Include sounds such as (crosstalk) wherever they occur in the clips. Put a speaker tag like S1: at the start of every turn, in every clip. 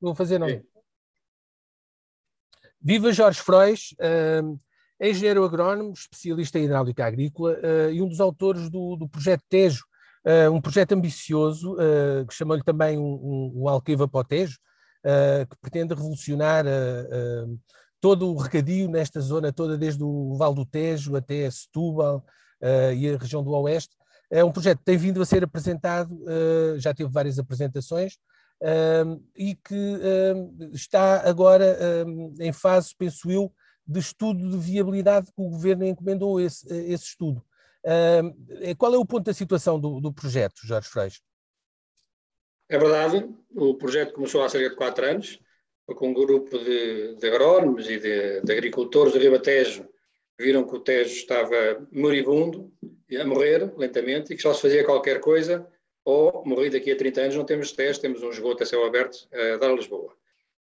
S1: Vou fazer não. Viva Jorge Frois, uh, engenheiro agrónomo, especialista em hidráulica agrícola uh, e um dos autores do, do projeto Tejo, uh, um projeto ambicioso que chamou-lhe também um, um, um Alqueva para o Tejo, que pretende revolucionar todo o regadio nesta zona toda, desde o Val do Tejo até Setúbal e a região do Oeste. É um projeto que tem vindo a ser apresentado, já teve várias apresentações, e que está agora em fase, penso eu, de estudo de viabilidade que o governo encomendou esse, esse estudo. qual é o ponto da situação do, do projeto, Jorge Freixo?
S2: É verdade, o projeto começou há cerca de quatro anos, com um grupo de, de agrónomos e de, de agricultores do Ribatejo viram que o Tejo estava moribundo, a morrer lentamente, e que só se fazia qualquer coisa ou morri daqui a 30 anos, não temos testes, temos um esgoto a céu aberto a dar a Lisboa.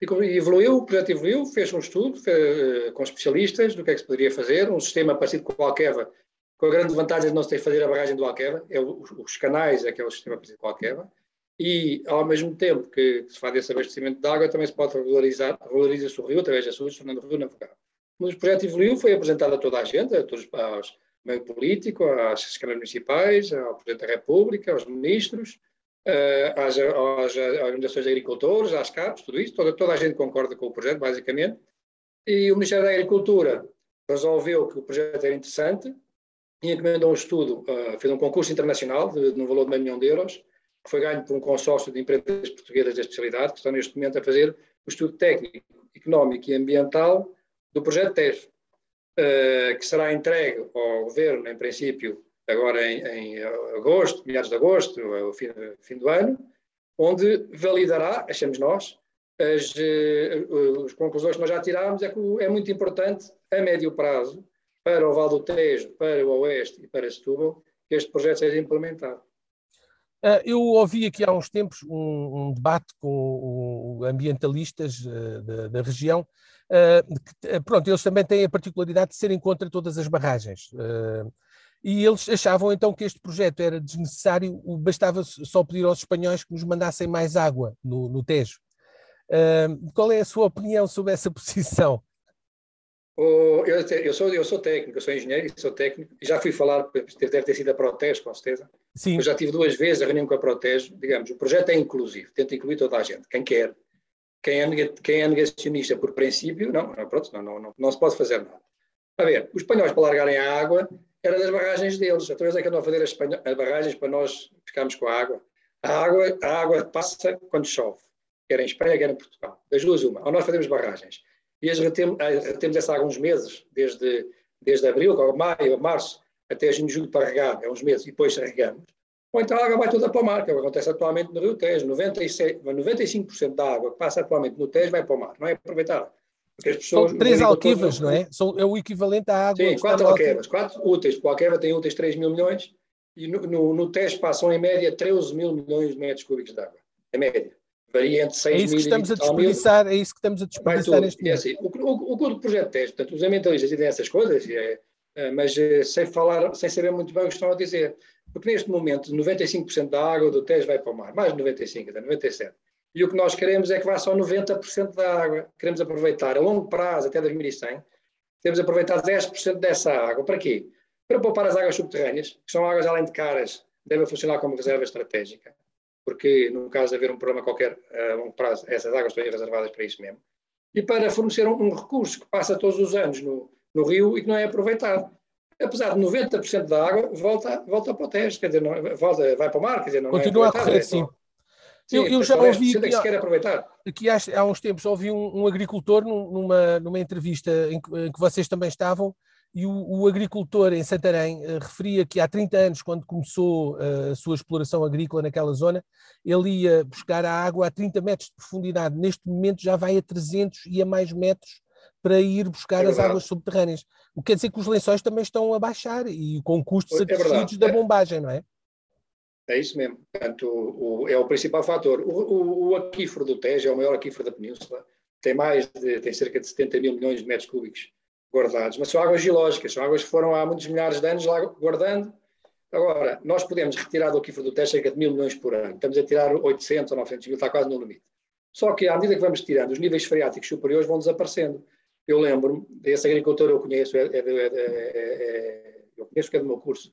S2: E evoluiu, o projeto evoluiu, fez um estudo fez, eh, com especialistas do que é que se poderia fazer, um sistema parecido com o Alqueva, com a grande vantagem de não se ter que fazer a barragem do Alqueva, é os canais, é que é o sistema parecido com o Alqueva, e ao mesmo tempo que se faz esse abastecimento de água, também se pode regularizar, regulariza-se o rio através das suas, tornando o rio navegável. Mas o projeto evoluiu, foi apresentado a toda a gente, a todos, aos, meio político, às câmaras municipais, ao Presidente da República, aos ministros, eh, às, às, organizações de agricultores, às CAPs, tudo isso, toda, toda a gente concorda com o projeto, basicamente. E o Ministério da Agricultura resolveu que o projeto era interessante e encomendou um estudo, uh, fez um concurso internacional de, no valor de meio milhão de euros, que foi ganho por um consórcio de empresas portuguesas da especialidade, que estão neste momento a fazer o estudo técnico, económico e ambiental do projeto TES. Eh, que será entregue ao Governo, em princípio, agora em, em agosto, meados de agosto, o fim, fim, do ano, onde validará, achamos nós, as, as conclusões que nós já tirámos, é que é muito importante, a médio prazo, para o Val do Tejo, para o Oeste e para Setúbal, que este projeto seja implementado.
S1: Uh, eu ouvi aqui há uns tempos um, um debate com ambientalistas uh, da, da, região Uh, pronto, eles também têm a particularidade de serem contra todas as barragens. Uh, e eles achavam então que este projeto era desnecessário, bastava só pedir aos espanhóis que nos mandassem mais água no, no Tejo. Qual é a sua opinião sobre essa (laughs) posição?
S2: Eu, sou, eu sou técnico, eu sou engenheiro e sou técnico, já fui falar, deve ter sido a Protege, com certeza. Sim. Eu já tive duas vezes a reunião com a Protege, digamos, o projeto é inclusivo, tenta incluir toda a gente, quem quer, quem é, quem é negacionista por princípio, não, pronto, não, não, não, não, se pode fazer nada. A ver, os espanhóis para largarem a água era das barragens deles. Outra vez é que andam a fazer as, as, barragens para nós ficarmos com a água. A água, a água passa quando chove, quer em Espanha, quer em Portugal. Das duas, uma. Ou nós fazemos barragens. E as retemos, retemos essa água uns meses, desde, desde abril, maio, março, até junho, para regar, é uns meses, e depois regamos ou então a água vai toda para o mar, que é o que acontece atualmente no Rio Tejo. 96, 95% da água que passa atualmente no Tejo vai para o mar, não é aproveitada.
S1: São três alquevas, não é? São, é o equivalente à água.
S2: Sim, quatro alquevas, quatro úteis. O alqueva tem úteis 3 mil milhões e no, no, no Tejo passam em média 13 mil milhões de metros cúbicos de água. Em média. Varia entre 6
S1: é isso que estamos a desperdiçar, É isso que estamos a desperdiçar neste
S2: momento. É assim, o, o, o, o projeto Tejo, portanto, os ambientalistas dizem essas coisas, é, é, mas é, sem falar, sem saber muito bem o que estão a dizer. Porque neste momento 95% da água do Tejo vai para o mar, mais de 95%, até 97%. E o que nós queremos é que vá só 90% da água. Queremos aproveitar a longo prazo, até 2100, temos aproveitar 10% dessa água. Para quê? Para poupar as águas subterrâneas, que são águas além de caras, devem funcionar como reserva estratégica, porque no caso de haver um problema qualquer a longo prazo, essas águas estão reservadas para isso mesmo. E para fornecer um, um recurso que passa todos os anos no, no rio e que não é aproveitado apesar de 90% da água volta, volta para o teste, quer dizer, não, volta, vai para o mar, quer dizer, não
S1: é Continua
S2: é
S1: a correr, sim.
S2: sim. Eu, eu já ouvi é que, se quer aproveitar.
S1: Aqui há, há uns tempos ouvi um, um agricultor numa, numa entrevista em que, em que, vocês também estavam e o, o agricultor em Santarém uh, referia que há 30 anos, quando começou uh, a sua exploração agrícola naquela zona, ele ia buscar a água a 30 metros de profundidade. Neste momento já vai a 300 e a mais metros para ir buscar é as águas subterrâneas. O que quer dizer que os lençóis também estão a baixar e com custos é acrescidos da bombagem, não é?
S2: É isso mesmo. Portanto, o, o, é o principal fator. O, o, aquífero do Tejo é o maior aquífero da Península. Tem mais de, tem cerca de 70 mil milhões de metros cúbicos guardados. Mas são águas geológicas, são águas que foram há muitos milhares de anos lá guardando. Agora, nós podemos retirar do aquífero do Tejo cerca de mil milhões por ano. Estamos a tirar 800 ou 900 mil, está quase no limite. Só que à medida que vamos tirando, os níveis freáticos superiores vão desaparecendo. Eu lembro-me, esse agricultor eu conheço, é, é, é, eu conheço que é do meu curso,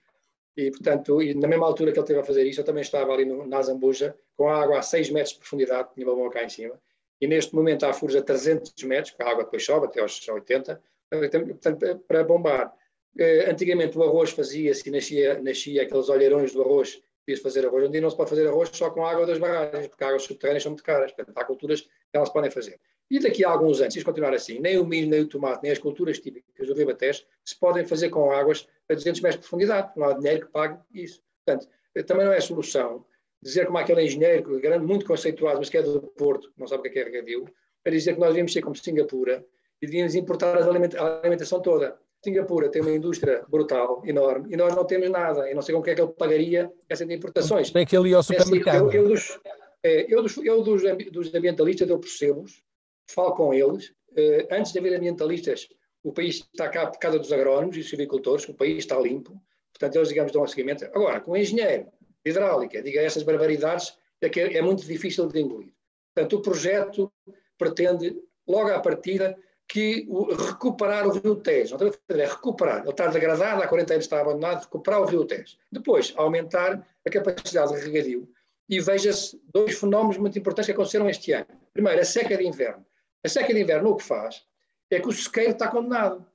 S2: e portanto, e na mesma altura que ele esteve a fazer isso, eu também estava ali no, na Zambuja, com a água a 6 metros de profundidade, tinha uma bomba cá em cima, e neste momento há furos a 300 metros, porque a água depois sobe até aos 80, portanto, para bombar. Eh, antigamente o arroz fazia-se, nascia, nascia aqueles olheirões do arroz, podia fazer arroz. Em dia não se pode fazer arroz só com água das barragens, porque as águas subterrâneas são muito caras. Portanto, há culturas que elas podem fazer. E daqui a alguns anos, se continuar assim, nem o milho, nem o tomate, nem as culturas típicas do Ribatejo se podem fazer com águas a 200 metros de profundidade. Não há dinheiro que pague isso. Portanto, também não é solução dizer como aquele engenheiro, grande, muito conceituado, mas que é do Porto, não sabe o que é, é regadio, para dizer que nós devíamos ser como Singapura e devíamos importar a alimentação toda. Singapura tem uma indústria brutal, enorme, e nós não temos nada. Eu não sei com o que é que ele pagaria essas importações.
S1: Tem que ele ir ao supermercado.
S2: Eu, eu, dos, é, eu, dos, eu dos, dos, ambientalistas, eu percebo-os, falo com eles. Uh, antes de haver ambientalistas, o país está cá por causa dos agrónomos e dos agricultores, o país está limpo. Portanto, eles, digamos, dão um seguimento. Agora, com o engenheiro, hidráulica, diga essas barbaridades, é que é muito difícil de engolir. Portanto, o projeto pretende, logo à partida, que o, recuperar o Rio Tejo. Não é recuperar. Ele está degradado, há 40 anos está abandonado, recuperar o Rio Tejo. Depois, aumentar a capacidade de regadio. E veja-se dois fenómenos muito importantes que aconteceram este ano. Primeiro, a seca de inverno. A seca de inverno o que faz é que o sequeiro está condenado.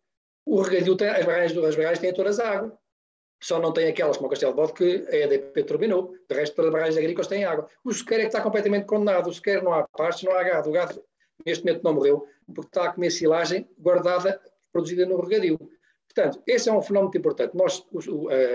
S2: O regadio, tem, as barragens, as barragens têm todas água. Só não tem aquelas como o Castelo de Bode que a EDP turbinou. De resto, todas as barragens agrícolas têm água. O sequeiro é que está completamente condenado. O sequeiro não há pastos, não há gado. O gado, neste momento, não morreu porque está a comer silagem guardada, produzida no regadio. Portanto, esse é um fenómeno importante. Nós, os,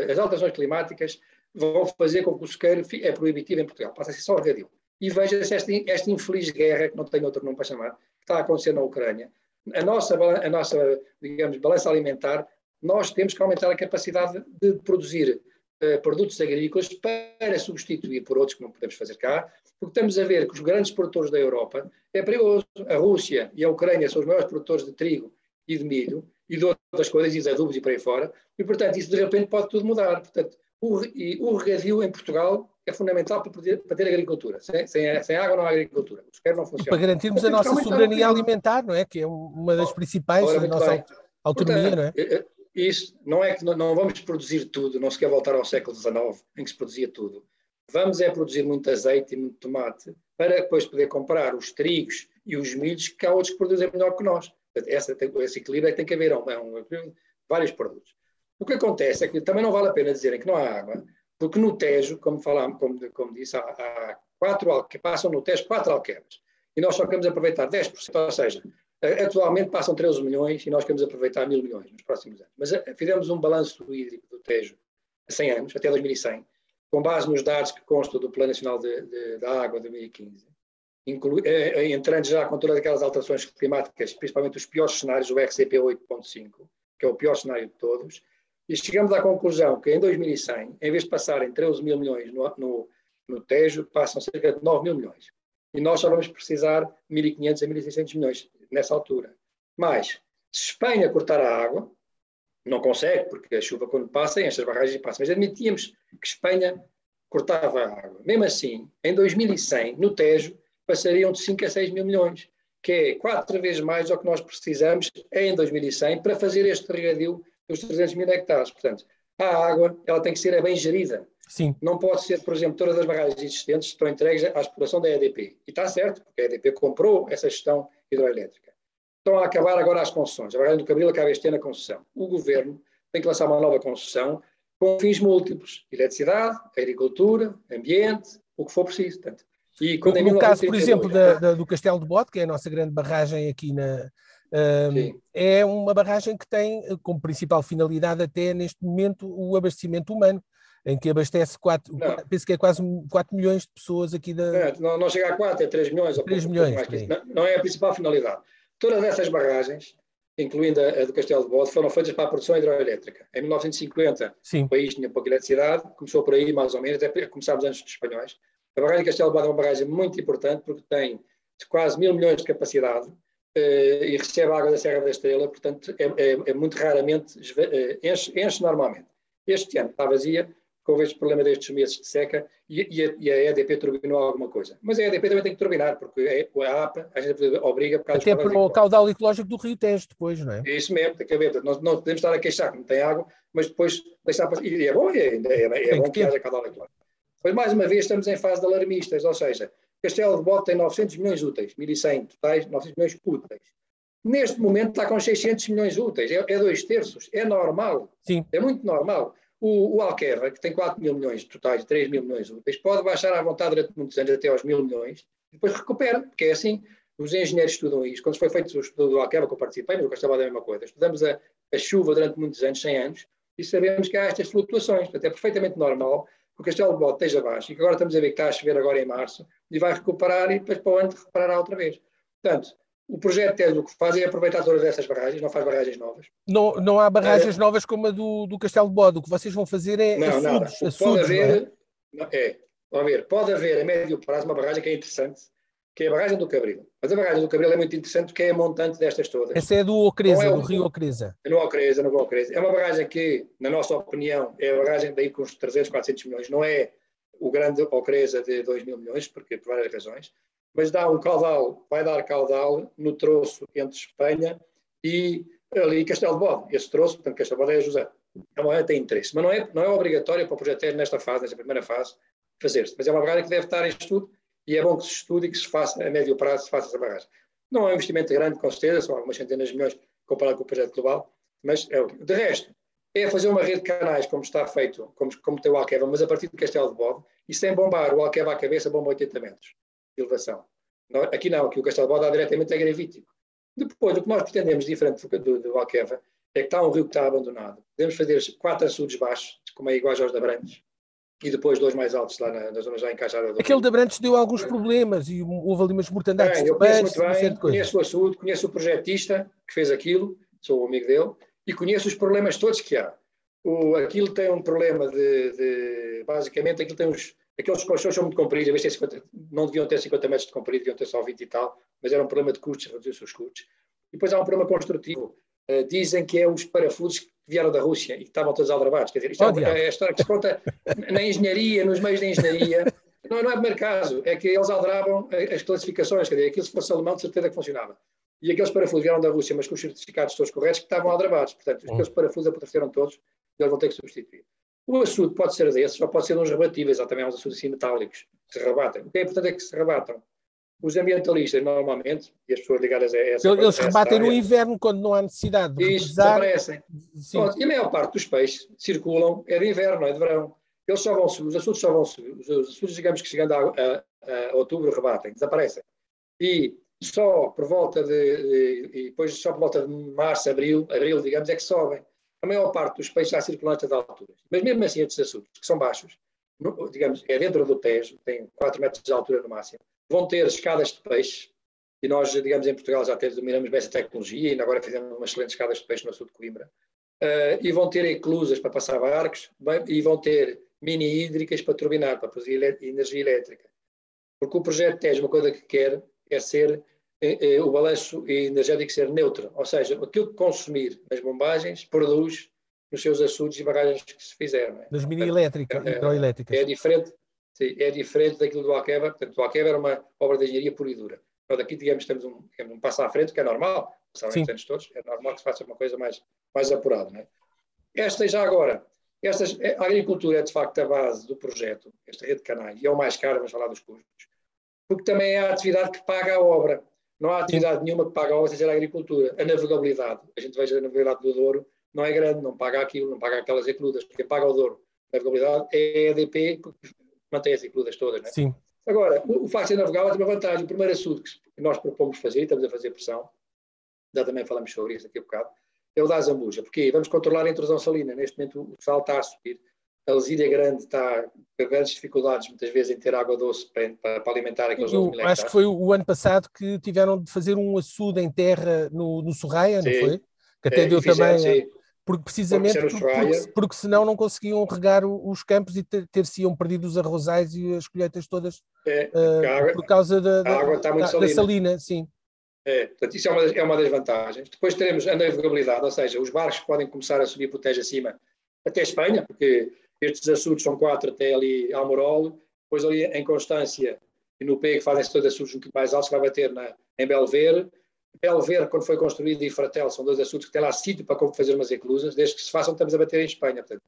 S2: as alterações climáticas vão fazer com que o sequeiro é proibitivo em Portugal, passa a ser só regadio. E veja-se esta, esta, infeliz guerra, que não tem outro nome para chamar, que está a acontecer na Ucrânia. A nossa, a nossa digamos, balança alimentar, nós temos que aumentar a capacidade de produzir uh, produtos agrícolas para substituir por outros que não podemos fazer cá, porque estamos a ver que os grandes produtores da Europa é perigoso. A Rússia e a Ucrânia são os maiores produtores de trigo e de milho e de outras coisas, e de adubos e por aí fora, e portanto isso de repente pode tudo mudar. Portanto, o, e o regadio em Portugal é fundamental para, poder, para ter agricultura. Sem, sem, sem, água não há agricultura. O não funciona. E
S1: para garantirmos a nossa soberania alimentar, não é? Que é uma das principais, a nossa bem. autonomia, portanto, não é?
S2: Isso não é que não vamos produzir tudo, não se quer voltar ao século XIX, em que se produzia tudo. Vamos é produzir muito azeite e muito tomate para depois poder comprar os trigos e os milhos que há outros que produzem melhor que nós. Essa, esse equilíbrio é que tem que haver, é um, é um, vários produtos. O que acontece é que também não vale a pena dizerem que não há água, porque no Tejo, como falámos, como, como disse, há, há quatro que passam no Tejo quatro alquemas. E nós só queremos aproveitar 10%, ou seja, atualmente passam 13 milhões e nós queremos aproveitar mil milhões nos próximos anos. Mas eh, fizemos um balanço hídrico do Tejo há 100 anos, até 2100, com base nos dados que constam do Plano Nacional de, de, da Água de 2015, inclui, entrando já com todas aquelas alterações climáticas, principalmente os piores cenários, o RCP 8.5, que é o pior cenário de todos, e chegamos à conclusão que em 2100, em vez de passarem 13 mil milhões no, no, no Tejo, passam cerca de 9 mil milhões. E nós só vamos precisar de 1.500 a 1.600 milhões nessa altura. Mas, se Espanha cortar a água, não consegue, porque a chuva, quando passa, enche as barragens e passa. Mas admitíamos que Espanha cortava a água. Mesmo assim, em 2100, no Tejo, passariam de 5 a 6 mil milhões, que é quatro vezes mais do que nós precisamos em 2100 para fazer este regadio dos 300 mil hectares. Portanto, a água ela tem que ser bem gerida.
S1: Sim.
S2: Não pode ser, por exemplo, todas as barragens existentes estão entregues à exploração da EDP. E está certo, porque a EDP comprou essa gestão hidroelétrica. Estão a acabar agora as concessões. A barragem do Cabril acaba este ano a concessão. O governo tem que lançar uma nova concessão com fins múltiplos: eletricidade, agricultura, ambiente, o que for preciso. Portanto,
S1: e no, no caso, por exemplo, da, da, do Castelo de Bote, que é a nossa grande barragem aqui na. É uma barragem que tem como principal finalidade, até neste momento, o abastecimento humano, em que abastece 4, penso que é quase 4 milhões de pessoas aqui da.
S2: Não, não chega a 4, é 3 milhões.
S1: 3 milhões.
S2: Não, não, é a principal finalidade. Todas essas barragens, incluindo a, a do Castelo de Bode, foram feitas para a produção hidroelétrica. Em 1950,
S1: Sim.
S2: o país tinha pouca eletricidade, começou por aí mais ou menos, até começámos antes dos espanhóis. A barragem de Castelo de Bode é uma barragem muito importante porque tem quase mil milhões de capacidade eh, e recebe água da Serra da Estrela, portanto é, é, é muito raramente, eh, enche, enche, normalmente. Este ano está vazia, houve este problema destes meses de seca e, e, a, e, a, EDP turbinou alguma coisa. Mas a EDP também tem que turbinar, porque é, a APA a gente obriga... Por
S1: Até para o caudal ecológico do Rio Tejo depois, não é?
S2: É isso mesmo, tem que haver. Nós não podemos estar a queixar que não tem água, mas depois deixar... E é bom, é, é, é bom que, que haja caudal ecológico. Pois mais uma vez estamos em fase de alarmistas, ou seja, Castelo de Bode tem 900 milhões úteis, 1.100 totais, 900 milhões úteis. Neste momento está com 600 milhões úteis, é, é dois terços, é normal,
S1: Sim.
S2: é muito normal. O, o Alqueva, que tem 4 mil milhões totais, 3 mil milhões úteis, pode baixar à vontade durante muitos anos até aos mil milhões, depois recupera, porque é assim, os engenheiros estudam isso. Quando foi feito o estudo do Alqueva, que eu participei, mas Castelo é a mesma coisa, estudamos a, a, chuva durante muitos anos, 100 anos, e sabemos que há estas flutuações, portanto é perfeitamente normal que o Castelo de Bode esteja baixo, e que agora estamos a ver que está a chover agora em março, e vai recuperar e depois para o ano recuperará outra vez. Portanto, o projeto TES o que faz é aproveitar todas essas barragens, não faz barragens novas.
S1: Não, não há barragens é, novas como a do, do Castelo de Bode. O que vocês vão fazer é
S2: não, açudes, açudes, pode haver, não é? é, pode haver, pode haver a médio prazo uma barragem que é interessante, que é a barragem do Cabril. Mas a barragem do Cabril é muito interessante porque é a montante destas todas.
S1: Essa é do Ocreza, é do Rio Ocreza.
S2: É no Ocreza, no Ocreza. É uma barragem que, na nossa opinião, é a barragem daí com os 300, 400 milhões. Não é o grande Ocreza de 2 mil milhões, porque por várias razões mas dá um caudal, vai dar caudal no troço entre Espanha e ali Castelo de Bode. Esse troço, portanto, Castelo de Bode é José. É uma tem interesse, mas não é, não é obrigatório para o projeto nesta fase, nesta primeira fase, fazer-se. Mas é uma barragem que deve estar em estudo e é bom que se estude e que se faça, a médio prazo, se faça essa barragem. Não é um investimento grande, com certeza, são algumas centenas de milhões comparado com o projeto global, mas é o De resto, é fazer uma rede de canais, como está feito, como, como tem o Alqueva, mas a partir do Castelo de Bode, e sem bombar o Alqueva à cabeça, bomba 80 metros elevação. Aqui não, aqui o Castelo dá diretamente é gravítico. Depois, o que nós pretendemos, diferente do, do Alqueva, é que está um rio que está abandonado. Podemos fazer quatro açudes baixos, como é igual aos da Brantes, e depois dois mais altos lá na, na zona já encaixada.
S1: Aquele da Brantes deu alguns problemas e houve ali umas mortandades.
S2: Bem, eu conheço muito bem, conheço o açude, conheço o projetista que fez aquilo, sou o amigo dele, e conheço os problemas todos que há. O, aquilo tem um problema de, de basicamente, aquilo tem uns Aqueles colchões são muito compridos, em 50, não deviam ter 50 metros de comprido, deviam ter só 20 e tal, mas era um problema de custos, reduzir os seus custos. E depois há um problema construtivo. Uh, dizem que é os parafusos que vieram da Rússia e que estavam todos aldrabados. Quer dizer, isto oh, é, é, a história que se conta na engenharia, nos meios da engenharia. Não, não é o primeiro caso, é que eles aldravam as classificações, quer dizer, aquilo se fosse alemão de certeza que funcionava. E aqueles parafusos vieram da Rússia, mas com os certificados todos corretos, que estavam aldrabados. Portanto, hum. aqueles parafusos apodreceram todos e eles vão ter que substituir. O açude pode ser desses, ou pode ser uns rebatíveis, há também uns açudes assim metálicos que se rebatem. O que é importante é que se rebatam. Os ambientalistas, normalmente, e as pessoas ligadas a essa.
S1: Eles coisa, rebatem no inverno, quando não há necessidade de
S2: Isso, desaparecem. e a maior parte dos peixes circulam, é de inverno, não é de verão. Eles só vão os açudes só vão os açudes, digamos que chegando a, a, a, outubro, rebatem, desaparecem. E só por volta de, de, e depois só por volta de março, abril, abril, digamos, é que sobem a maior parte dos peixes já circulam a estas alturas. Mas mesmo assim, estes açudes, que são baixos, no, digamos, é dentro do Tejo, tem 4 metros de altura no máximo, vão ter escadas de peixe, e nós, digamos, em Portugal já temos, dominamos bem essa tecnologia, ainda agora fizemos umas excelentes escadas de peixe no sul de Coimbra, uh, e vão ter eclusas para passar barcos, bem, e vão ter mini hídricas para turbinar, para produzir energia elétrica. Porque o projeto Tejo, uma coisa que quer é ser o balanço energético ser neutro, ou seja, aquilo que consumir nas bombagens produz nos seus açudes e barragens que se fizeram.
S1: É? Das mini-elétricas, é, hidroelétricas.
S2: É diferente, sim, é diferente daquilo do Alqueva, portanto, o Alqueva era uma obra de engenharia pura e dura. Nós aqui, digamos, temos um, digamos, um passo à frente, que é normal, passaram os anos todos, é normal que se faça uma coisa mais, mais apurada. Não é? Esta já agora, estas, a agricultura é de facto a base do projeto, esta rede de canais, e é o mais caro, vamos falar dos custos, porque também é a atividade que paga a obra. Não há atividade nenhuma que paga a seja a agricultura. A navegabilidade, a gente veja a navegabilidade do Douro, não é grande, não paga aquilo, não paga aquelas ecludas. Quem paga o Douro, a navegabilidade, é a EDP, que mantém as ecludas todas. Não é?
S1: Sim.
S2: Agora, o, facto de ser navegável tem uma vantagem. O primeiro assunto que nós propomos fazer, e estamos a fazer pressão, já também falamos sobre isso aqui a bocado, é o da Zambuja. Porque vamos controlar a intrusão salina. Neste momento o sal está a subir a Lesíria Grande está com grandes dificuldades, muitas vezes, em ter água doce para, para, alimentar aqueles
S1: Eu, Acho que foi o ano passado que tiveram de fazer um açude em terra no, no Sorraia, não foi? Que até é, deu também. Sim. Porque precisamente porque, porque, porque, senão não conseguiam regar os campos e ter-se-iam perdido os arrozais e as colheitas todas
S2: é, uh, água,
S1: por causa da,
S2: da, água está muito da, salina.
S1: da salina, sim.
S2: É, portanto, isso é uma, das, é uma das vantagens. Depois teremos a navegabilidade, ou seja, os barcos podem começar a subir por tejo acima até Espanha, porque Estes açudes são quatro até ali Almorol, depois ali em Constância e no P, que fazem-se todos açudes um bocadinho mais altos, que vai bater na, em Belver. Belver, quando foi construído, e Fratel, são dois açudes que têm lá sítio para fazer umas eclusas. Desde que se façam, estamos a bater em Espanha. Portanto,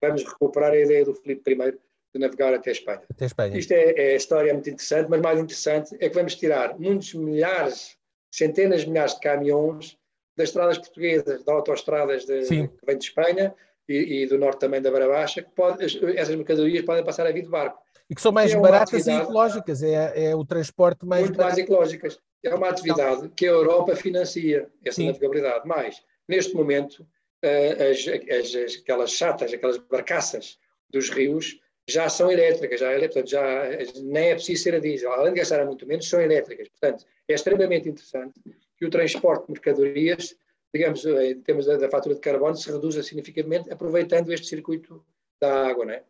S2: vamos recuperar a ideia do Filipe I de navegar até a Espanha.
S1: Até Espanha.
S2: Isto é, é história muito interessante, mas mais interessante é que vamos tirar muitos milhares, centenas de milhares de caminhões das estradas portuguesas, de autoestradas de, que vêm de Espanha e, e, do norte também da Barabaixa, que pode, essas mercadorias podem passar a vir de barco.
S1: E que são mais é baratas e ecológicas, é, é o transporte mais
S2: Muito barato. mais ecológicas. É uma atividade que a Europa financia, essa Sim. navegabilidade. Mas, neste momento, eh, as, as, aquelas chatas, aquelas barcaças dos rios, já são elétricas, já, portanto, já nem é preciso ser a diesel, além de gastar muito menos, são elétricas. Portanto, é extremamente interessante que o transporte de mercadorias, digamos, eh, em termos da, da fatura de carbono, se reduza significativamente, aproveitando este circuito da água, não é?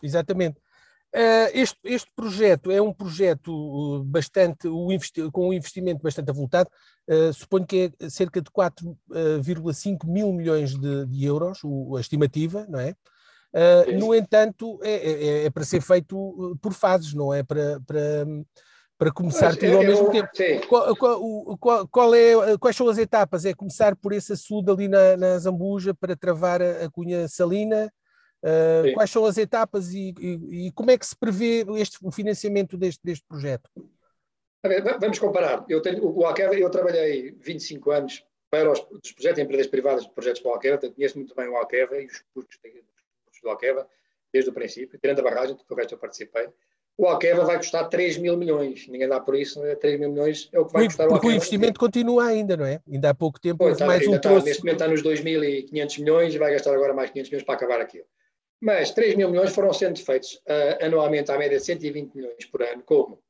S1: Exatamente. Uh, este, este, projeto é um projeto bastante, com um investimento bastante avultado, uh, suponho que é cerca de 4,5 mil milhões de, de euros, o, a estimativa, não é? Uh, no entanto, é, é, é, para ser feito por fases, não é para, para, para começar tudo ao mesmo tempo. Qual, qual, qual, é, quais são as etapas? É começar por esse açude ali na, na Zambuja para travar a, a cunha salina? Uh, quais são as etapas e, e, e, como é que se prevê este, o financiamento deste, deste projeto?
S2: Vamos comparar. Eu, tenho, o Alqueva, eu trabalhei 25 anos para os, os projetos em empresas privadas de projetos para o Alqueva, conheço muito bem o Alqueva e os custos do Alqueva, desde o princípio, tirando a barragem, o resto eu participei. O Alqueva vai custar 3 mil milhões, ninguém dá por isso, 3 né? mil milhões é o que vai custar
S1: o Alqueva. Porque o investimento continua ainda, não é? Ainda há pouco tempo
S2: pois, mais um está, Neste momento está nos 2.500 milhões e vai gastar agora mais 500 milhões para acabar aquilo. Mas 3 mil milhões foram sendo feitos uh, anualmente à média de 120 milhões por ano, como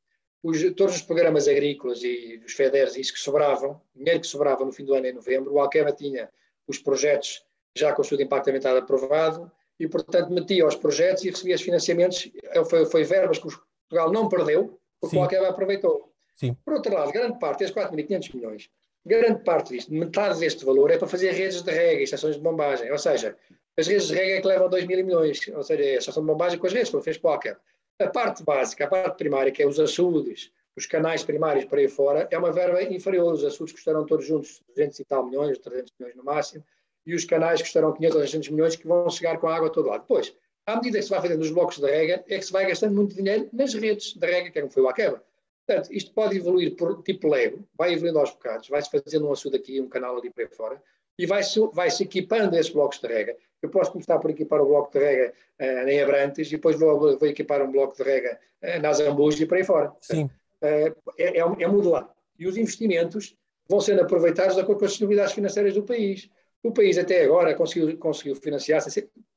S2: os, todos os programas agrícolas e os FEDERs, isso que sobravam, dinheiro que sobrava no fim do ano em novembro, o Alqueva tinha os projetos já com o estudo de impacto ambiental aprovado, e, portanto, metia os projetos e recebia os financiamentos. Foi, foi verbas que Portugal não perdeu, porque Sim. o Alqueva aproveitou.
S1: Sim.
S2: Por outro lado, grande parte, esses 4.500 milhões, grande parte disto, metade deste valor, é para fazer redes de rega e estações de bombagem. Ou seja, as redes de rega é que levam 2 mil milhões, ou seja, é a estação de bombagem com as redes, como fez Alqueva. A parte básica, a parte primária, que é os açudes, os canais primários para aí fora, é uma verba inferior. Os açudes custaram todos juntos 200 e tal milhões, 300 milhões no máximo e os canais que estarão 500 ou 600 milhões que vão chegar com a água a todo lado. Depois, à medida que se vai fazendo os blocos de rega, é que se vai gastando muito dinheiro nas redes de rega, que é como foi o Aqueba. Portanto, isto pode evoluir por tipo Lego, vai evoluindo aos bocados, vai-se fazendo um açude aqui, um canal ali para fora, e vai-se vai -se equipando esses blocos de rega. Eu posso começar por equipar o bloco de rega uh, em Abrantes e depois vou, vou, equipar um bloco de rega uh, na Zambuja e para aí fora.
S1: Sim.
S2: Uh, é, é, é modular. E os investimentos vão sendo aproveitados de acordo com as disponibilidades financeiras do país. O país até agora conseguiu, conseguiu financiar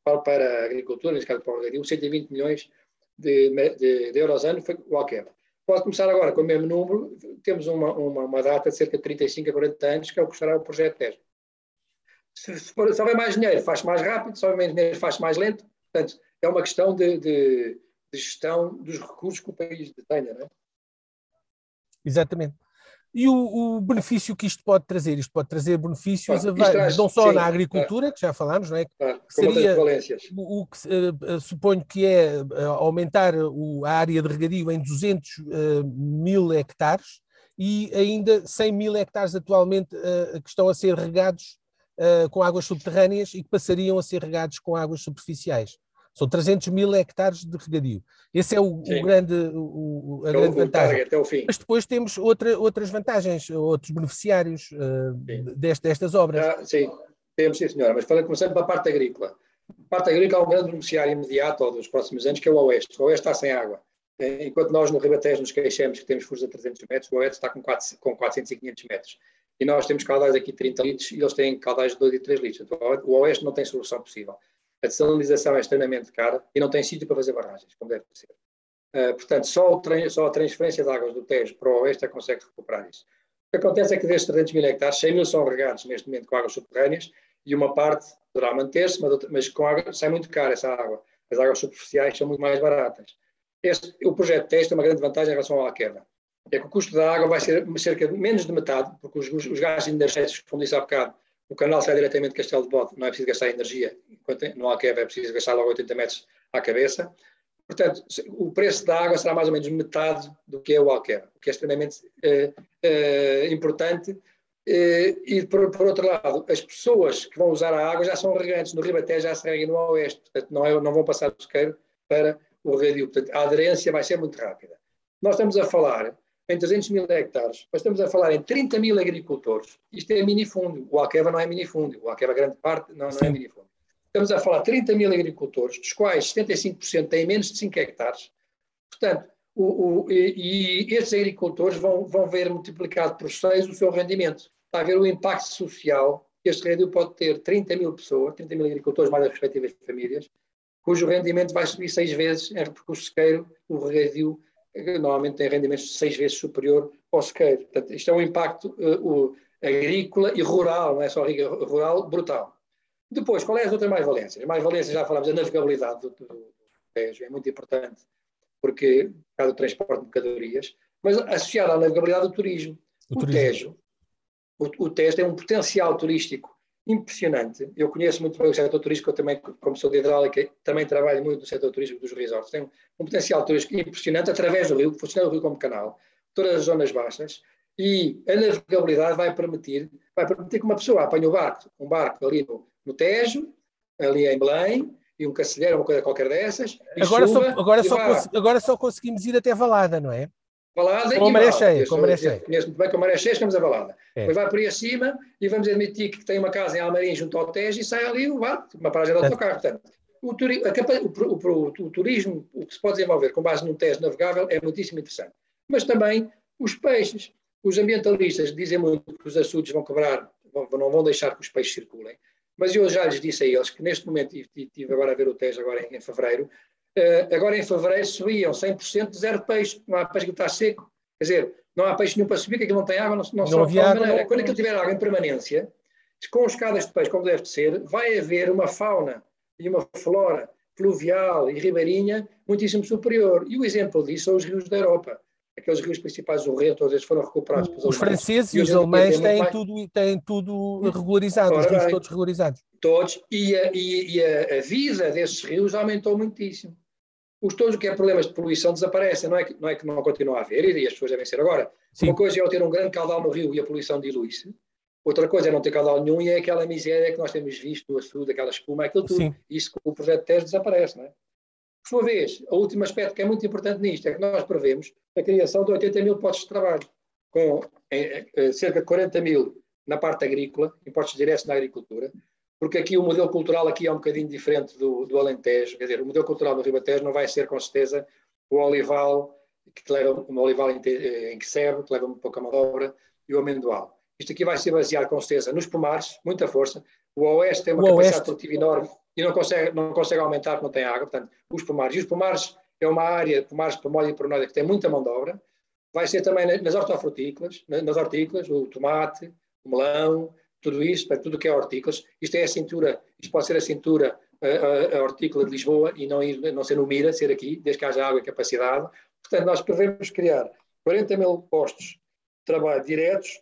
S2: para, a agricultura, neste caso para o regadío, 120 milhões de, de, de, euros ano, foi o Alqueva. Pode começar agora com o mesmo número, temos uma, uma, uma, data de cerca de 35 a 40 anos, que é o que custará o projeto 10. Se, se, for, se houver mais dinheiro, faz mais rápido, se houver menos dinheiro, faz mais lento. Portanto, é uma questão de, de, de gestão dos recursos que o país tenha, não é?
S1: Exatamente. E o, o, benefício que isto pode trazer? Isto pode trazer benefícios ah, traz, não só sim, na agricultura, ah, que já falámos, não é?
S2: Ah, seria
S1: o, o que uh, suponho que é uh, aumentar o, a área de regadio em 200 uh, mil hectares e ainda 100 mil hectares atualmente que estão a ser regados com águas subterrâneas e que passariam a ser regados com águas superficiais. São 300 mil hectares de regadio. Esse é o, o grande, o, a é grande vantagem.
S2: Até o fim.
S1: Mas depois temos outra, outras vantagens, outros beneficiários uh, dest, destas obras.
S2: Ah, sim, temos, sim, senhora. Mas falando, começando pela parte agrícola. A parte agrícola há um grande beneficiário imediato ou dos próximos anos, que é o Oeste. O Oeste está sem água. Enquanto nós no Ribatejo nos queixamos que temos furos a 300 metros, o Oeste está com, 4, com 400 e 500 metros. E nós temos caudais aqui de 30 litros e eles têm caudais de 2 e 3 litros. Então, o Oeste não tem solução possível a desalinização é extremamente cara e não tem sítio para fazer barragens, como deve ser. Uh, portanto, só, o, só, a transferência de águas do Tejo para o oeste é que consegue recuperar isso. O que acontece é que destes 300 mil hectares, 100 mil são regados neste momento com águas subterrâneas e uma parte poderá manter-se, mas, mas, com água sai muito cara essa água. As águas superficiais são muito mais baratas. Este, o projeto Tejo tem uma grande vantagem em relação à queda. É que o custo da água vai ser cerca de menos de metade, porque os, os gastos energéticos, como disse há bocado, o canal sai diretamente de Castelo de Bode, não é preciso gastar energia, enquanto no Alqueva é preciso gastar logo 80 metros à cabeça. Portanto, o preço da água será mais ou menos metade do que é o Alqueva, o que é extremamente eh, eh, importante. Eh, e, por, por, outro lado, as pessoas que vão usar a água já são regantes, no Ribaté já se regam no oeste, portanto, não, é, não vão passar do sequeiro para o regadio. Portanto, a aderência vai ser muito rápida. Nós estamos a falar em 300 mil hectares, nós estamos a falar em 30 mil agricultores. Isto é minifúndio. O Alqueva não é minifúndio. O Alqueva, grande parte, não, não é minifúndio. Estamos a falar de 30 mil agricultores, dos quais 75% têm menos de 5 hectares. Portanto, o, o, e, e estes agricultores vão, vão ver multiplicado por 6 o seu rendimento. Está a ver o impacto social que este regadio pode ter 30 mil pessoas, 30 mil agricultores, mais as respectivas famílias, cujo rendimento vai subir 6 vezes, é porque o sequeiro, o regadio normalmente tem rendimentos seis vezes superior ao sequeiro. Portanto, isto é um impacto uh, agrícola e rural, não é só rural, brutal. Depois, qual é as outras mais-valências? Mais-valências, já falamos, a navegabilidade do, do Tejo é muito importante, porque, por causa do transporte de mercadorias, mas associada à navegabilidade do turismo. O, o turismo. Tejo, o, o Tejo tem um potencial turístico impressionante. Eu conheço muito bem o setor turístico, eu também, como sou de hidráulica, também trabalho muito no setor turístico dos resorts. Tem um potencial turístico impressionante através do rio, funciona o rio como canal, todas as zonas baixas, e a navegabilidade vai permitir, vai permitir que uma pessoa apanhe o barco, um barco ali no, no Tejo, ali em Belém, e um cacilheiro, uma coisa qualquer dessas.
S1: Agora, só, agora, só agora só conseguimos ir até Valada, não é?
S2: Valada
S1: com a maré cheia. Com a maré cheia.
S2: Conheço muito bem com estamos a Valada. É. Depois vai por aí acima e vamos admitir que tem uma casa em Almarim junto ao Tejo e sai ali o uma paragem de autocarro. Portanto, o, turi o, o, o, turismo, o que se pode desenvolver com base num Tejo navegável é muitíssimo interessante. Mas também os peixes. Os ambientalistas dizem muito que os açudes vão quebrar, vão, não vão deixar que os peixes circulem. Mas eu já lhes disse a eles que neste momento, e estive agora a ver o Tejo agora em, em fevereiro, agora em fevereiro subiam 100% de zero peixe, não há peixe que está seco. Quer dizer, não há peixe nenhum para subir, que aquilo não tem água, não, não, não
S1: havia água,
S2: não... Quando aquilo tiver água em permanência, com escadas de peixe, como deve ser, vai haver uma fauna e uma flora fluvial e ribeirinha muitíssimo superior. E o exemplo disso são os rios da Europa. Aqueles rios principais do Rio, todos eles foram recuperados
S1: pelos Os franceses e os alemães têm, tudo, têm tudo regularizado, Ora, os rios bem, todos regularizados.
S2: Todos, e, a, e, e a, a vida desses rios aumentou muitíssimo os todos que é problemas de poluição desaparecem, não é que não, é que não continua a haver, e as pessoas devem ser agora. Sim. Uma coisa é eu ter um grande caudal no rio e a poluição dilui-se, outra coisa é não ter caudal nenhum e é aquela miséria que nós temos visto no açude, aquela espuma, aquilo tudo. Sim. Isso com o projeto teste desaparece, não é? Por sua vez, o último aspecto que é muito importante nisto é que nós prevemos a criação de 80 mil postos de trabalho, com eh, eh, cerca de 40 mil na parte agrícola, impostos diretos na agricultura, porque aqui o modelo cultural aqui é um bocadinho diferente do, do Alentejo, quer dizer, o modelo cultural do Ribatejo não vai ser com certeza o olival, que leva um olival em, em que serve, que leva um pouco a mão de obra, e o amendoal. Isto aqui vai ser baseado com certeza nos pomares, muita força. O oeste tem uma o capacidade produtiva enorme e não consegue, não consegue aumentar porque não tem água, portanto, os pomares. E os pomares é uma área, pomares, pomóide e peronóide, que tem muita mão de obra. Vai ser também nas hortofrutícolas, nas hortícolas, o tomate, o melão, tudo isto, para tudo que é hortícolas. Isto é a cintura, isto pode ser a cintura, a, a hortícola de Lisboa e não, não ser no Mira, ser aqui, desde que haja água e capacidade. Portanto, nós prevemos criar 40 mil postos de trabalho diretos,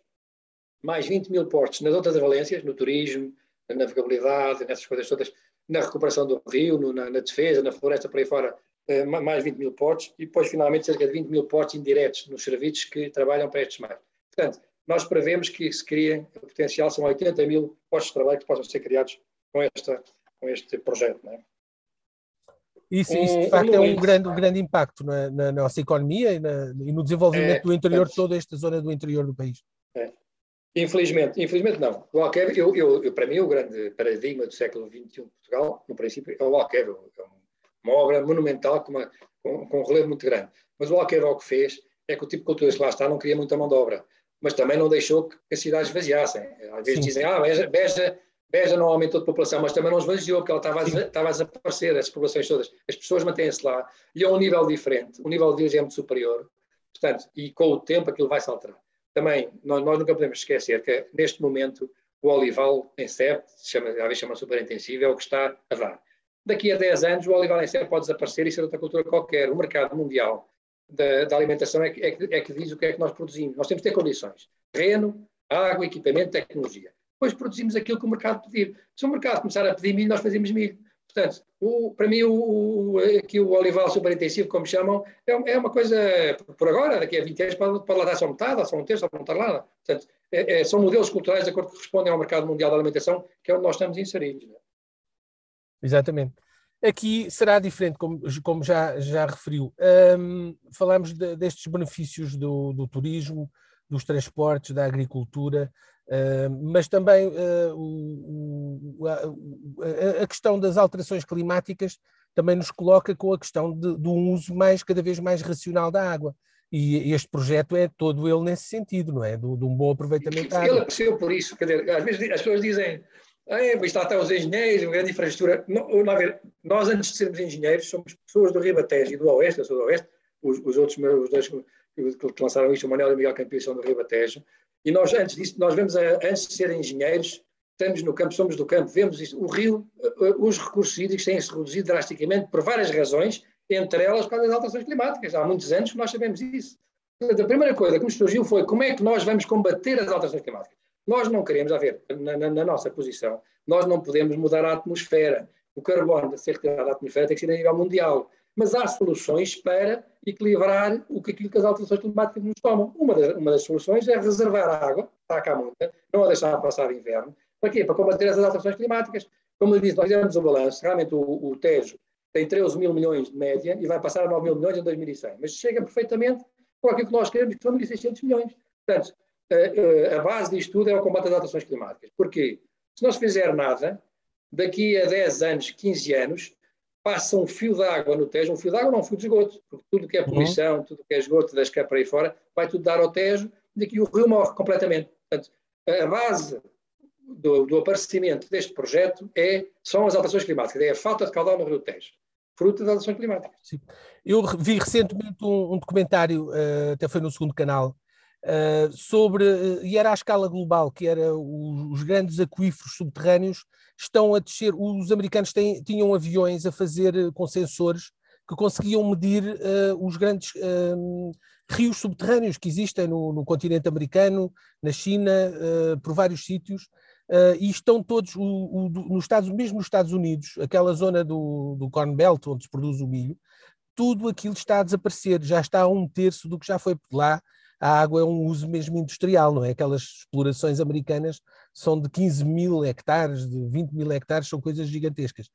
S2: mais 20 mil postos nas outras valências, no turismo, na navegabilidade, nessas coisas todas, na recuperação do rio, no, na, na, defesa, na floresta, por aí fora, eh, mais 20 mil postos, e depois, finalmente, cerca de 20 mil postos indiretos nos serviços que trabalham para estes meios. Portanto, nós prevemos que se criem, o potencial são 80 mil postos de trabalho que possam ser criados com, esta, com este projeto. Não é?
S1: Isso, isso, de facto, é um grande, um grande impacto na, na nossa economia e, na, e, no desenvolvimento é, do interior, de toda esta zona do interior do país.
S2: É. Infelizmente, infelizmente não. O Alqueve, eu, eu, eu, para mim, o grande paradigma do século XXI de Portugal, no princípio, é o Alqueve. É uma obra monumental com, uma, com, com um relevo muito grande. Mas o Alqueve, o que fez, é que o tipo de cultura que lá está não queria muita mão de obra mas também não deixou que as cidades esvaziassem. Às vezes Sim. dizem, ah, Beja, Beja, Beja não aumentou de população, mas também não esvaziou, porque ela estava a, estava a desaparecer, as populações todas. As pessoas mantêm-se lá e a um nível diferente, um nível de vida é muito superior. Portanto, e com o tempo aquilo vai se alterar. Também, nós, nós nunca podemos esquecer que neste momento o olival em CEP, chama, às vezes chama super intensivo, é o que está a dar. Daqui a 10 anos o olival em CEP pode desaparecer e ser outra cultura qualquer. O mercado mundial da, da alimentação é que, é, que, é que diz o que é que nós produzimos. Nós temos que ter condições: terreno, água, equipamento, tecnologia. depois produzimos aquilo que o mercado pedir. Se o mercado começar a pedir milho, nós fazemos milho. Portanto, o, para mim, o, o, aqui o olival superintensivo, como chamam, é, é, uma coisa, por agora, daqui a 20 anos, pode, pode lá dar só metade, só um terço, não estar lá. Portanto, é, é, são modelos culturais de acordo que respondem ao mercado mundial da alimentação, que é onde nós estamos inseridos. Né?
S1: Exatamente. Aqui será diferente, como, como já, já referiu. Um, falamos de, destes benefícios do, do, turismo, dos transportes, da agricultura, uh, mas também uh, o, a, a, questão das alterações climáticas também nos coloca com a questão de, de um uso mais, cada vez mais racional da água. E este projeto é todo ele nesse sentido, não é? De, de um bom aproveitamento da água.
S2: Ele apareceu por isso, quer dizer, às vezes as pessoas dizem é, está até os engenheiros, uma grande infraestrutura. nós, antes de sermos engenheiros, somos pessoas do Ribatejo e do Oeste, eu sou do Oeste, os, os outros os dois que lançaram isto, o Manuel e o Miguel Campião, são do Ribatejo, e nós, antes disso, nós vemos, a, antes de serem engenheiros, estamos no campo, somos do campo, vemos isto, o rio, os recursos hídricos têm-se reduzido drasticamente por várias razões, entre elas por causa das alterações climáticas. Há muitos anos que nós sabemos isso. a primeira coisa que nos surgiu foi como é que nós vamos combater as alterações climáticas. Nós não queremos, a ver, na, na, na, nossa posição, nós não podemos mudar a atmosfera. O carbono, a ser retirado da atmosfera, tem que ser a nível mundial. Mas há soluções para equilibrar o que aquilo que as alterações climáticas nos tomam. Uma das, uma das soluções é reservar a água, está cá muita, não a deixar passar inverno. Para quê? Para combater essas alterações climáticas. Como eu disse, nós fizemos o balanço, realmente o, o Tejo tem 13 mil milhões de média e vai passar a 9 mil milhões em 2100. Mas chega perfeitamente para aquilo que nós queremos, que são 1.600 milhões. Portanto, a base disto tudo é o combate às alterações climáticas. Porquê? Se não se fizer nada, daqui a 10 anos, 15 anos, passa um fio de água no Tejo, um fio de água não um fio de esgoto, porque tudo que é uhum. poluição, uhum. tudo que é esgoto das cá para aí fora, vai tudo dar ao Tejo, e daqui o rio morre completamente. Portanto, a base do, do, aparecimento deste projeto é, são as alterações climáticas, é a falta de caudal no rio Tejo, fruto das alterações climáticas.
S1: Sim. Eu vi recentemente um, um documentário, uh, até foi no segundo canal, uh, sobre, uh, e era à escala global, que era os grandes aquíferos subterrâneos estão a descer, os americanos têm, tinham aviões a fazer uh, com sensores que conseguiam medir os grandes rios subterrâneos que existem no, no continente americano, na China, por vários sítios, e estão todos, o, o, nos Estados, mesmo nos Estados Unidos, aquela zona do, do Corn Belt, onde se produz o milho, tudo aquilo está a desaparecer, já está a um terço do que já foi lá a água é um uso mesmo industrial, não é? Aquelas explorações americanas são de 15 mil hectares, de 20 mil hectares, são coisas gigantescas.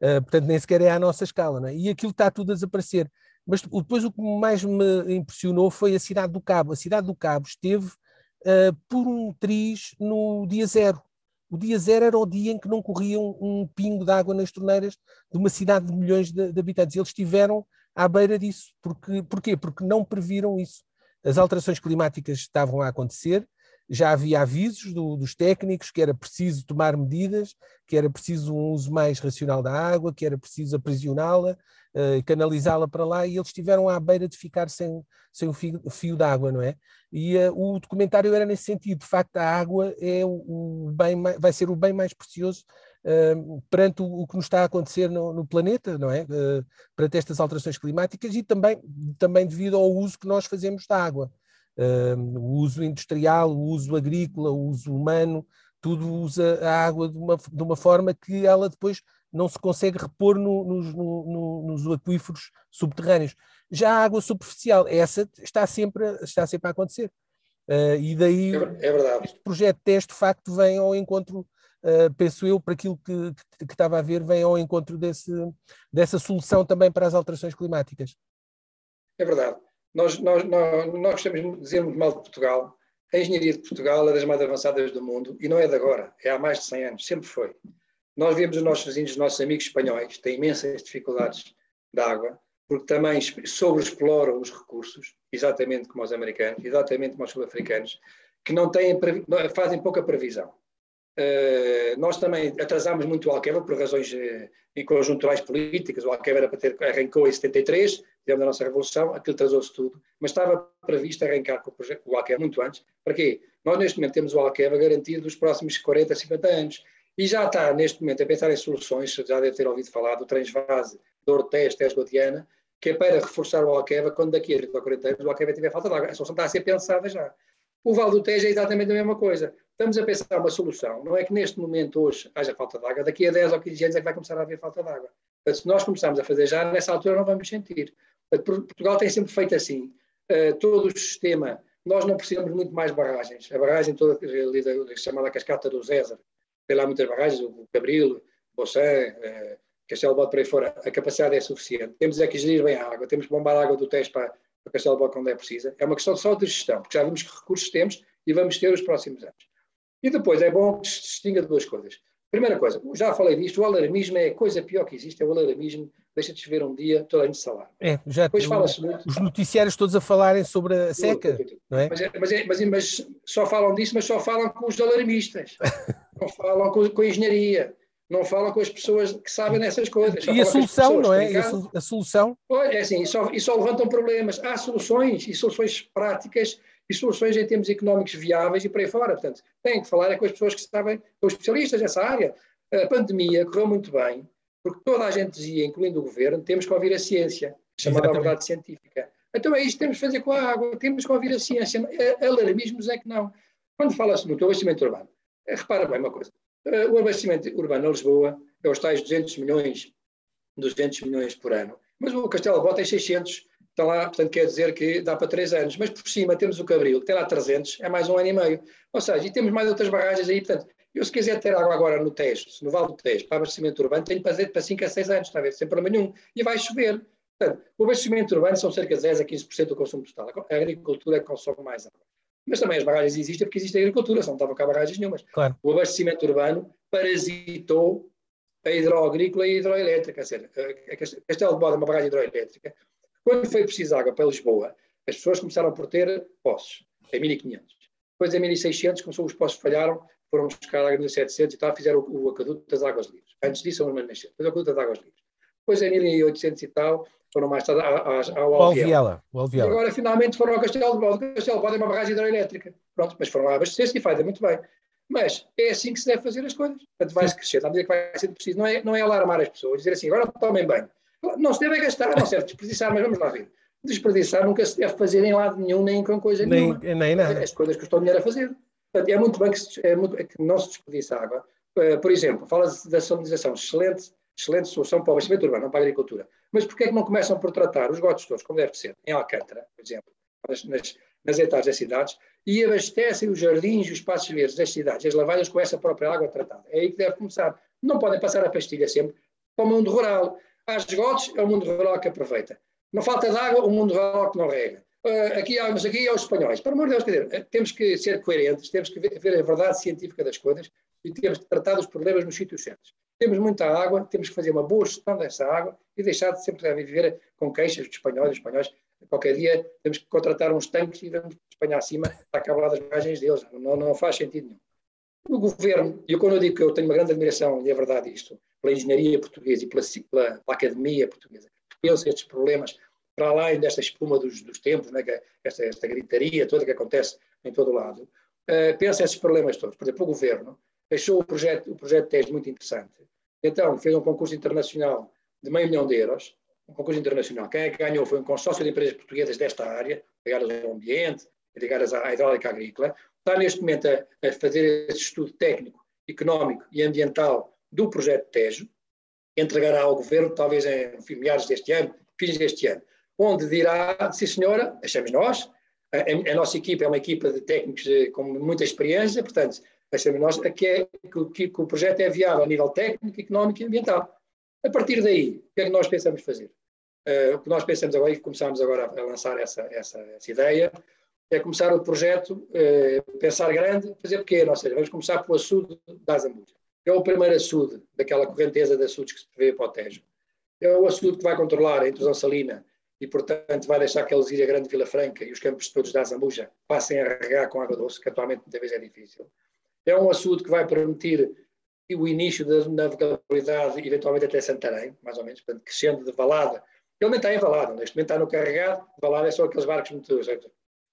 S1: Uh, portanto, nem sequer é à nossa escala, não é? E aquilo está tudo a desaparecer. Mas depois o que mais me impressionou foi a cidade do Cabo. A cidade do Cabo esteve uh, por um triz no dia zero. O dia zero era o dia em que não corria um, um pingo de água nas torneiras de uma cidade de milhões de, de habitantes. Eles estiveram à beira disso. Porque, porquê? Porque não previram isso. As alterações climáticas estavam a acontecer, já havia avisos do, dos técnicos que era preciso tomar medidas, que era preciso um uso mais racional da água, que era preciso aprisioná-la, uh, canalizá-la para lá, e eles estiveram à beira de ficar sem, sem o fio, fio d'água, não é? E uh, o documentário era nesse sentido, de facto a água é o, o bem, vai ser o bem mais precioso uh, perante o, o, que nos está a acontecer no, no planeta, não é? Uh, perante estas alterações climáticas e também, também devido ao uso que nós fazemos da água. Uh, o uso industrial, o uso agrícola, o uso humano, tudo usa a água de uma, de uma forma que ela depois não se consegue repor no, nos, no, nos aquíferos subterrâneos. Já a água superficial, essa está sempre, está sempre a acontecer. Uh, e daí
S2: é, é
S1: este projeto de teste, de facto, vem ao encontro uh, penso eu, para aquilo que, que, que, estava a ver, vem ao encontro desse, dessa solução também para as alterações climáticas.
S2: É verdade. Nós, nós, nós, nós gostamos de dizer muito mal de Portugal. A engenharia de Portugal é das mais avançadas do mundo e não é de agora, é há mais de 100 anos, sempre foi. Nós vemos os nossos vizinhos, os nossos amigos espanhóis, têm imensas dificuldades de água, porque também sobreexploram os recursos, exatamente como os americanos, exatamente como os sul-africanos, que não têm, fazem pouca previsão. Uh, nós também atrasámos muito o Alqueva por razões uh, conjunturais políticas. O Alqueva era para ter, arrancou em 73, dentro da nossa Revolução, aquilo atrasou-se tudo, mas estava previsto arrancar com o, projeto, o Alqueva muito antes. Para quê? Nós neste momento temos o Alqueva garantido nos próximos 40, 50 anos. E já está neste momento a pensar em soluções, já deve ter ouvido falar do transvase do Ortés, Tés Gotiana, que é para reforçar o Alqueva quando daqui a 30 ou 40 anos o Alqueva tiver falta de água. A solução está a ser pensada já. O Val do Tejo é exatamente a mesma coisa. Estamos a pensar uma solução. Não é que neste momento, hoje, haja falta de água. Daqui a 10 ou 15 anos é que vai começar a haver falta de água. Portanto, se nós começarmos a fazer já, nessa altura não vamos sentir. Portugal tem sempre feito assim. Uh, todo o sistema, nós não precisamos muito mais barragens. A barragem toda ali da, da chamada cascata do Zézer, tem lá muitas barragens, o Cabril, Bossan, uh, Castelo Bode por aí fora, a capacidade é suficiente. Temos é que gerir bem a água, temos que bombar a água do teste para, para Castelo Bode quando é precisa. É uma questão só de gestão, porque já vimos que recursos temos e vamos ter os próximos anos. E depois é bom que se distinga de duas coisas. Primeira coisa, já falei disto, o alarmismo é a coisa pior que existe, é o alarmismo, deixa de chover um dia, toda a gente salar.
S1: É, já Depois fala-se muito. Os noticiários todos a falarem sobre a seca, não é?
S2: Mas, é, mas, é, mas, mas, só falam disso, mas só falam com os alarmistas, (laughs) não falam com, com a engenharia, não falam com as pessoas que sabem dessas coisas.
S1: E a solução, não é? E a, solução?
S2: Olha, é assim, e só, e só levantam problemas. Há soluções, e soluções práticas, e soluções em termos económicos viáveis e por aí fora. Portanto, tem que falar é com as pessoas que sabem, com os especialistas nessa área. A pandemia correu muito bem, porque toda a gente dizia, incluindo o governo, temos que ouvir a ciência, chamada a verdade científica. Então é isto que temos que fazer com a água, temos que ouvir a ciência. Alarmismos é que não. Quando fala-se no abastecimento urbano, eh, repara bem uma coisa. Eh, o abastecimento urbano a Lisboa é os tais 200 milhões, 200 milhões por ano. Mas o Castelo Bota tem 600 está lá, portanto quer dizer que dá para três anos, mas por cima temos o Cabril, que tem lá 300, é mais um ano e meio. Ou seja, e temos mais outras barragens aí, portanto, eu se quiser ter água agora no Tejo, no Vale do Tejo, para abastecimento urbano, tenho que fazer para 5 a 6 anos, está a ver, sem problema nenhum, e vai chover. Portanto, o abastecimento urbano são cerca de 10 a 15% do consumo total. A agricultura é que consome mais água. Mas também as barragens existem porque existe a agricultura, só não estavam cá barragens nenhumas. Claro. O abastecimento urbano parasitou a hidroagrícola e a hidroelétrica. Quer dizer, a Castelo de Boda é uma barragem hidroelétrica quando foi preciso água para Lisboa, as pessoas começaram por ter poços, em 1500. Depois, em 1600, começou, os poços falharam, foram buscar água em 1700 e tal, fizeram o, o aqueduto das águas livres. Antes disso, a nasceu. Depois, o aqueduto das águas livres. Depois, em 1800 e tal, foram mais tarde ao Alviela. E agora, finalmente, foram ao Castelo de Bode. O Castelo de Bode é uma barragem hidroelétrica. Pronto, mas foram lá abastecer-se e fazem muito bem. Mas é assim que se deve fazer as coisas. Portanto, vai-se crescer, à medida que vai ser preciso. Não é, não é alarmar as pessoas, dizer assim, agora tomem bem. Não se deve gastar, não se deve desperdiçar, mas vamos lá ver. Desperdiçar nunca se deve fazer em lado nenhum, nem com coisa
S1: nem,
S2: nenhuma.
S1: Nem nada.
S2: As coisas custam dinheiro a fazer. Portanto, é muito bem que, se, é muito, é que não se desperdiça água. Uh, por exemplo, fala-se da salinização, excelente, excelente solução para o abastecimento urbano, não para a agricultura. Mas porquê é que não começam por tratar os gotos todos, como deve ser, em Alcântara, por exemplo, nas, nas, das cidades, e abastecem os jardins e os espaços verdes das cidades, as lavadas com essa própria água tratada. É aí que deve começar. Não podem passar a pastilha sempre para o mundo rural. Há esgotos, é o mundo rural que aproveita. Não falta de água, o mundo rural que não rega. Uh, aqui, mas aqui é os espanhóis. Para amor de Deus, quer dizer, eh, temos que ser coerentes, temos que ver, a verdade científica das coisas e temos que tratar dos problemas nos sítios certos. Temos muita água, temos que fazer uma boa gestão dessa água e deixar de sempre viver com queixas dos espanhóis. Espanhóis, qualquer dia, temos que contratar uns tanques e vamos Espanha acima para acabar das barragens deles. Não, não faz sentido nenhum. O governo, e quando eu digo que eu tenho uma grande admiração, e é verdade isto, pela engenharia portuguesa e pela, pela, pela academia portuguesa, pensa estes problemas para além desta espuma dos, dos tempos, né, que, esta, esta, gritaria toda que acontece em todo o lado, uh, pensa esses problemas todos. Por exemplo, o governo achou o projeto, o projeto TES muito interessante, então fez um concurso internacional de meio milhão de euros, um concurso internacional. Quem é que ganhou foi um consórcio de empresas portuguesas desta área, ligadas ao ambiente, ligadas à hidráulica agrícola. Está neste momento a, a fazer esse estudo técnico, económico e ambiental do projeto Tejo, entregará ao governo, talvez em meados deste ano, fins deste ano, onde dirá, sim senhora, achamos nós, a, a, nossa equipa é uma equipa de técnicos com muita experiência, portanto, achamos nós que, é, que, que, o projeto é viável a nível técnico, económico e ambiental. A partir daí, o que é que nós pensamos fazer? Uh, o que nós pensamos agora, e começamos agora a lançar essa, essa, essa ideia, é começar o projeto, uh, pensar grande, fazer pequeno, ou seja, vamos começar pelo açude da Azambuja é o primeiro açude daquela correnteza de açudes que se prevê para o Tejo. É o açude que vai controlar a intrusão salina e, portanto, vai deixar que a Lesíria Grande Vila Franca e os campos todos da Zambuja passem a regar com água doce, que atualmente muitas vezes é difícil. É um açude que vai permitir o início da navegabilidade, eventualmente até Santarém, mais ou menos, portanto, crescendo de valada. Ele nem está em valada, neste momento está no carregado, valada é só aqueles barcos muito,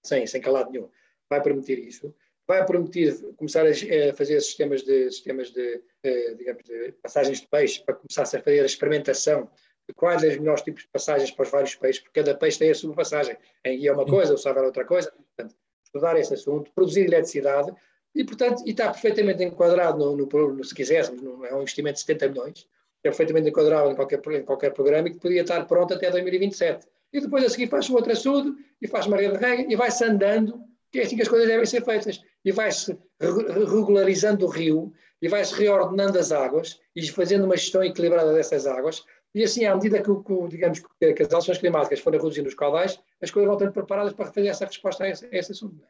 S2: sem, sem calado nenhum. Vai permitir isso vai permitir começar a, fazer sistemas de, sistemas de, eh, digamos, de passagens de peixe, para começar a fazer a experimentação de quais os melhores tipos de passagens para os vários peixes, porque cada peixe tem a sua passagem. Em guia é uma coisa, o saber é outra coisa. Portanto, estudar esse assunto, produzir eletricidade, e, portanto, e está perfeitamente enquadrado, no, no, se quiséssemos, no, é um investimento de 70 milhões, é perfeitamente enquadrado em qualquer, em qualquer programa e que podia estar pronto até 2027. E depois a seguir faz o outro assunto e faz uma rede de rega e vai-se andando, que é assim que as coisas devem ser feitas. E vai-se regularizando o rio e vai-se reordenando as águas e fazendo uma gestão equilibrada dessas águas. E assim, à medida que, que digamos, que as ações climáticas forem reduzindo os caudais, as coisas vão estar preparadas para fazer essa resposta a esse, a esse assunto.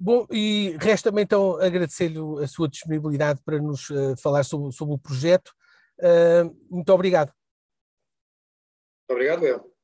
S1: Bom, e resta-me então agradecer-lhe a sua disponibilidade para nos uh, falar sobre, sobre, o projeto. Uh, muito obrigado.
S2: Obrigado, eu.